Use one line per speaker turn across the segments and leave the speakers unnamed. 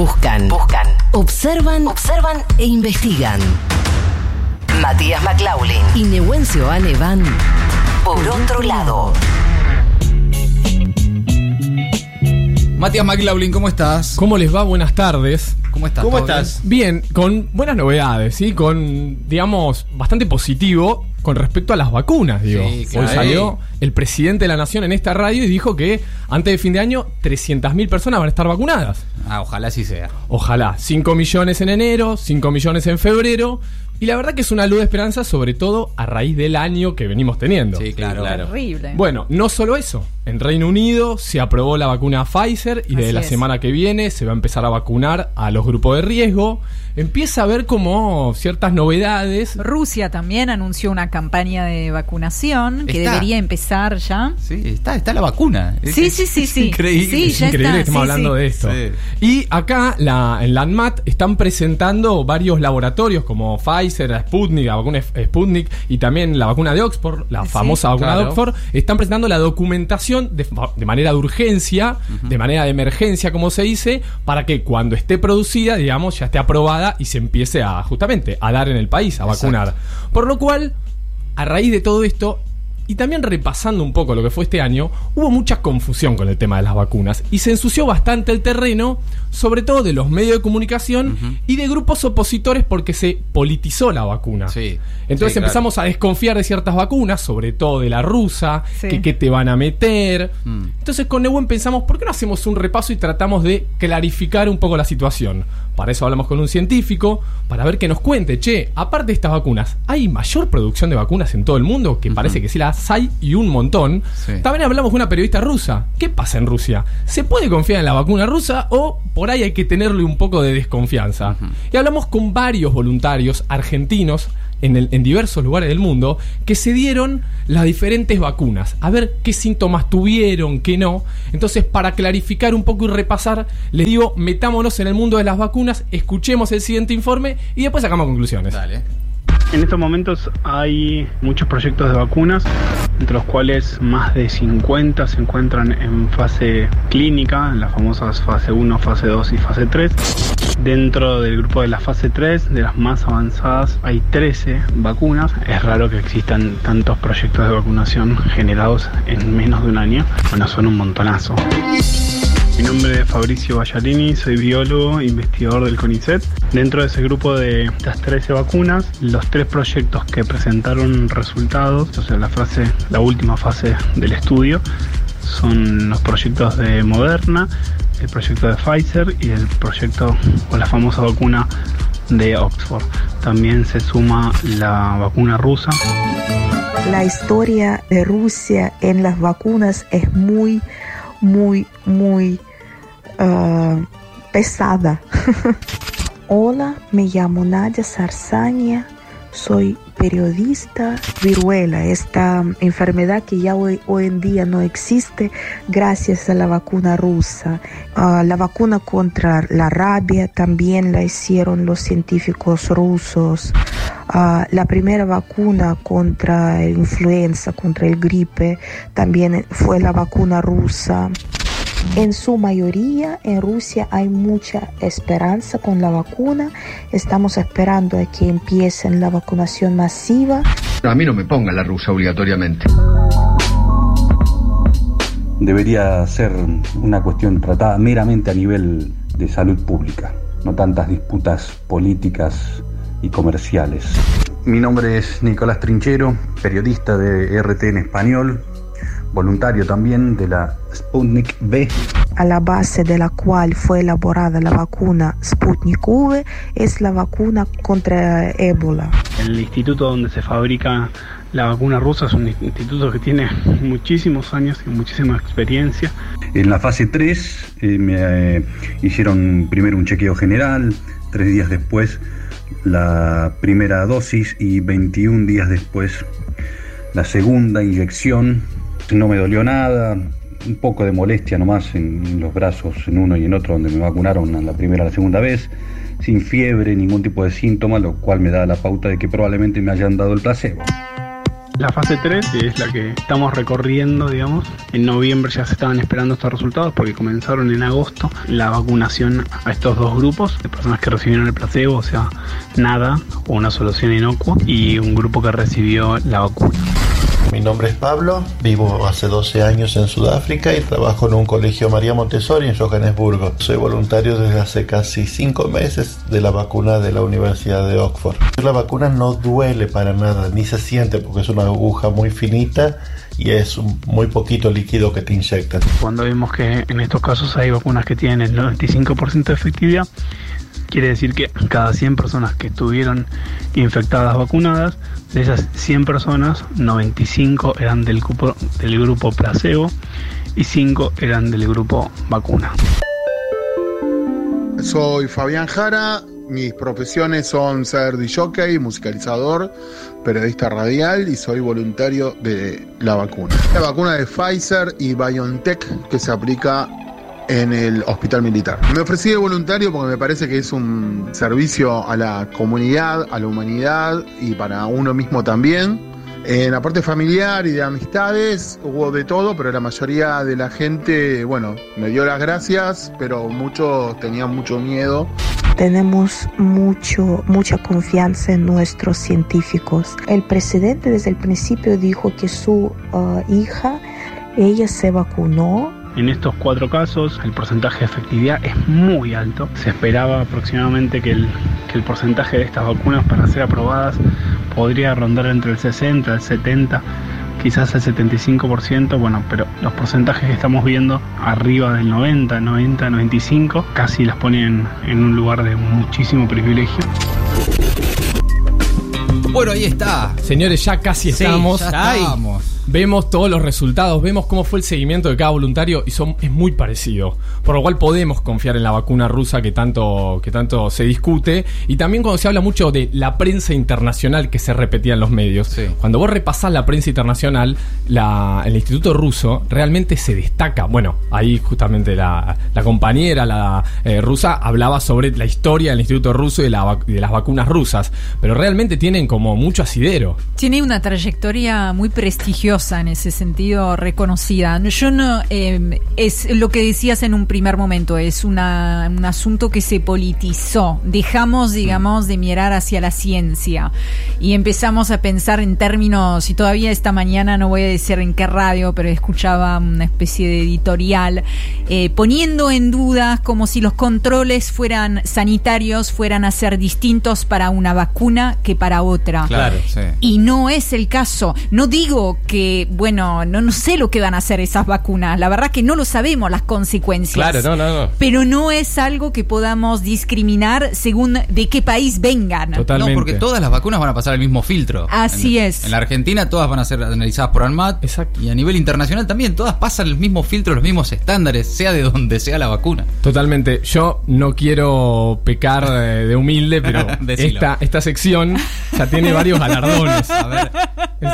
Buscan, buscan, observan, observan e investigan. Matías McLaughlin y Nehuencio Ane van por otro lado.
Matías McLaughlin, ¿cómo estás?
¿Cómo les va? Buenas tardes.
¿Cómo estás?
¿Cómo
¿Todo
estás?
Bien, con buenas novedades, ¿sí? Con, digamos, bastante positivo con respecto a las vacunas, digo.
Sí, claro.
Hoy salió el presidente de la Nación en esta radio y dijo que antes de fin de año 300.000 personas van a estar vacunadas.
Ah, ojalá así sea.
Ojalá. 5 millones en enero, 5 millones en febrero. Y la verdad que es una luz de esperanza, sobre todo a raíz del año que venimos teniendo.
Sí, claro.
Horrible.
Bueno, no solo eso. En Reino Unido se aprobó la vacuna Pfizer y desde
Así
la
es.
semana que viene se va a empezar a vacunar a los grupos de riesgo. Empieza a haber como ciertas novedades.
Rusia también anunció una campaña de vacunación que
Está.
debería empezar ya.
Sí, está, está la vacuna.
Sí,
es-
sí, sí,
es
sí.
Increíble.
Sí,
Es increíble
está,
que estemos
sí,
hablando
sí.
de esto.
Sí.
Y acá la, en la ANMAT están presentando varios laboratorios como Pfizer, la Sputnik, la vacuna Sputnik y también la vacuna de Oxford, la
Sí,
famosa vacuna de. Oxford. Están presentando la documentación de, manera de urgencia, de manera de emergencia, como se dice, para que cuando esté producida, digamos, ya esté aprobada y se empiece a justamente a dar en el país, a
Exacto.
vacunar. Por lo cual, a raíz de todo esto, y también repasando un poco lo que fue este año, hubo mucha confusión con el tema de las vacunas y se ensució bastante el terreno, sobre todo de los medios de comunicación y de grupos opositores porque se politizó la vacuna.
Sí.
Entonces
Sí, claro.
empezamos a desconfiar de ciertas vacunas, sobre todo de la rusa,
Sí.
que qué te van a meter.
Mm.
Entonces con Neuen pensamos, ¿por qué no hacemos un repaso y tratamos de clarificar un poco la situación? Para eso hablamos con un científico, para ver que nos cuente, che, aparte de estas vacunas, ¿hay mayor producción de vacunas en todo el mundo? Que parece que sí las hay y un montón.
Sí.
También hablamos con una periodista rusa. ¿Qué pasa en Rusia? ¿Se puede confiar en la vacuna rusa o por ahí hay que tenerle un poco de desconfianza? Y hablamos con varios voluntarios argentinos en, el- en diversos lugares del mundo que se dieron las diferentes vacunas. A ver qué síntomas tuvieron, qué no. Entonces, para clarificar un poco y repasar, les digo, metámonos en el mundo de las vacunas, escuchemos el siguiente informe y después sacamos conclusiones.
Dale.
En estos momentos hay muchos proyectos de vacunas, entre los cuales más de 50 se encuentran en fase clínica, en las famosas fase 1, fase 2 y fase 3. Dentro del grupo de la fase 3, de las más avanzadas, hay 13 vacunas. Es raro que existan tantos proyectos de vacunación generados en menos de un año. Bueno, son un montonazo. Mi nombre es Fabricio Ballarini, soy biólogo, investigador del CONICET. Dentro de ese grupo de estas 13 vacunas, los tres proyectos que presentaron resultados, o sea, la fase, la última fase del estudio, son los proyectos de Moderna, el proyecto de Pfizer y el proyecto o la famosa vacuna de Oxford. También se suma la vacuna rusa.
La historia de Rusia en las vacunas es muy, muy, muy ah, pesada. Hola, me llamo Nadia Sarsania, soy periodista. Viruela, esta enfermedad que ya hoy, en día no existe gracias a la vacuna rusa. Ah, la vacuna contra la rabia también la hicieron los científicos rusos. Ah, la primera vacuna contra el influenza, contra el gripe, también fue la vacuna rusa. En su mayoría en Rusia hay mucha esperanza con la vacuna. Estamos esperando a que empiecen la vacunación masiva.
A mí no me ponga la rusa obligatoriamente.
debería ser una cuestión tratada meramente a nivel de salud pública, no tantas disputas políticas y comerciales. Mi nombre es Nicolás Trinchero, periodista de RT en español, voluntario también de la Sputnik B.
a la base de la cual fue elaborada la vacuna Sputnik V es la vacuna contra ébola.
El instituto donde se fabrica la vacuna rusa es un instituto que tiene muchísimos años y muchísima experiencia.
En la fase 3 eh, me eh, hicieron primero un chequeo general, tres días después la primera dosis y 21 días después la segunda inyección. No me dolió nada, un poco de molestia nomás en los brazos, en uno y en otro, donde me vacunaron la primera y la segunda vez, sin fiebre, ningún tipo de síntoma, lo cual me da la pauta de que probablemente me hayan dado el placebo.
La fase 3 es la que estamos recorriendo, digamos. En noviembre ya se estaban esperando estos resultados porque comenzaron en agosto la vacunación a estos dos grupos de personas que recibieron el placebo, o sea, nada o una solución inocua, y un grupo que recibió la vacuna.
Mi nombre es Pablo, vivo hace 12 años en Sudáfrica y trabajo en un colegio María Montessori en Johannesburgo. Soy voluntario desde hace casi 5 meses de la vacuna de la Universidad de Oxford. La vacuna no duele para nada, ni se siente porque es una aguja muy finita y es muy poquito líquido que te inyectan.
Cuando vemos que en estos casos hay vacunas que tienen el 95% de efectividad, quiere decir que cada 100 personas que estuvieron infectadas vacunadas, de esas 100 personas, 95 eran del grupo, del grupo placebo y 5 eran del grupo vacuna.
Soy Fabián Jara, mis profesiones son ser jockey, musicalizador, periodista radial y soy voluntario de la vacuna. La vacuna de Pfizer y BioNTech que se aplica en el hospital militar. Me ofrecí de voluntario porque me parece que es un servicio a la comunidad, a la humanidad y para uno mismo también. En la parte familiar y de amistades hubo de todo, pero la mayoría de la gente, bueno, me dio las gracias, pero muchos tenían mucho miedo.
Tenemos mucho, mucha confianza en nuestros científicos. El presidente desde el principio dijo que su uh, hija, ella se vacunó
en estos cuatro casos el porcentaje de efectividad es muy alto. Se esperaba aproximadamente que el, que el porcentaje de estas vacunas para ser aprobadas podría rondar entre el 60 y el 70, quizás el 75%, bueno, pero los porcentajes que estamos viendo arriba del 90, 90, 95, casi las ponen en un lugar de muchísimo privilegio.
Bueno, ahí está.
Señores, ya casi
Sí,
estamos.
ya estamos.
Vemos todos los resultados, vemos cómo fue el seguimiento de cada voluntario y son, es muy parecido. Por lo cual podemos confiar en la vacuna rusa que tanto, que tanto se discute. Y también cuando se habla mucho de la prensa internacional que se repetía en los medios.
Sí.
Cuando vos repasás la prensa internacional, la- el Instituto Ruso realmente se destaca. Bueno, ahí justamente la, la compañera, la eh, rusa, hablaba sobre la historia del Instituto Ruso y de, la de las vacunas rusas. Pero realmente tienen como mucho asidero.
Tiene una trayectoria muy prestigiosa en ese sentido, reconocida. Yo no, eh, es lo que decías en un primer momento, es una, un asunto que se politizó. Dejamos, digamos, de mirar hacia la ciencia y empezamos a pensar en términos, y todavía esta mañana no voy a decir en qué radio, pero escuchaba una especie de editorial eh, poniendo en duda como si los controles fueran sanitarios, fueran a ser distintos para una vacuna que para otra.
Claro, sí.
Y no es el caso. No digo que, bueno, no, no sé lo que van a hacer esas vacunas. La verdad que no lo sabemos las consecuencias.
Claro, no, no, no.
Pero no es algo que podamos discriminar según de qué país vengan.
Totalmente.
No, porque todas las vacunas van a pasar el mismo filtro.
Así
En-
es.
En la Argentina todas van a ser analizadas por ANMAT.
Exacto.
Y a nivel internacional también, todas pasan el mismo filtro, los mismos estándares, sea de donde sea la vacuna.
Totalmente. Yo no quiero pecar de humilde, pero esta, esta sección ya tiene varios galardones.
A ver,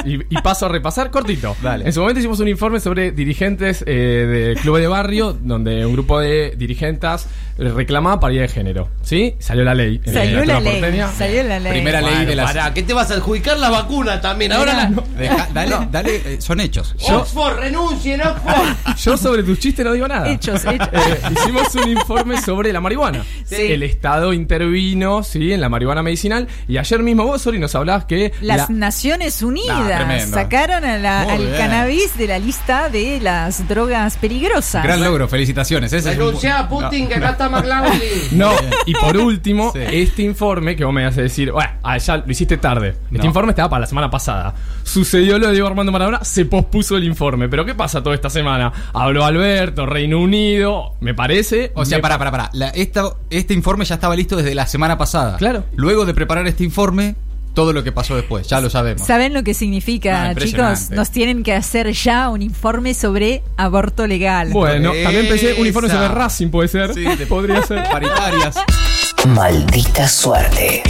Y, y paso a repasar cortito.
Dale.
En su momento hicimos un informe sobre dirigentes eh, de clubes de barrio, donde un grupo de dirigentes reclamaba paridad de género. ¿Sí? Salió la ley.
Salió la
legislatura
ley.
porteña.
Salió la ley.
primera ley de las.
Pará, ¿qué te vas a adjudicar la vacuna también? Ahora la...
Deja- dale, dale, eh, son hechos.
Yo-
Oxford, renuncien, Oxford.
Yo sobre tus chistes no digo nada.
Hechos, hechos.
Eh, hicimos un informe sobre la marihuana.
Sí.
El Estado intervino, sí, en la marihuana medicinal. Y ayer mismo vos, Sori, nos hablabas que
Las
la-
Naciones Unidas
Ah, tremendo.
sacaron a la-
Muy
al
bien.
cannabis de la lista de las drogas peligrosas.
Gran logro, felicitaciones. Ese es un-
Renuncia a Putin, que acá está McLaughlin.
No, y por último,
Sí.
este informe que vos me vas a decir, bueno, ah, ya lo hiciste tarde. Este
No.
informe estaba para la semana pasada. Sucedió lo de Diego Armando Maradona, se pospuso el informe. Pero ¿qué pasa toda esta semana? Habló Alberto, Reino Unido, me parece.
O sea,
me-
pará, pará, pará. La- esta- este informe ya estaba listo desde la semana pasada.
Claro.
Luego de preparar este informe, todo lo que pasó después, ya lo sabemos.
¿Saben lo que significa,
Ah,
chicos? Nos tienen que hacer ya un informe sobre aborto legal.
Bueno, también pensé un informe sobre Racing, puede ser.
Sí, de-
Podría ser.
Paritarias.
Maldita suerte.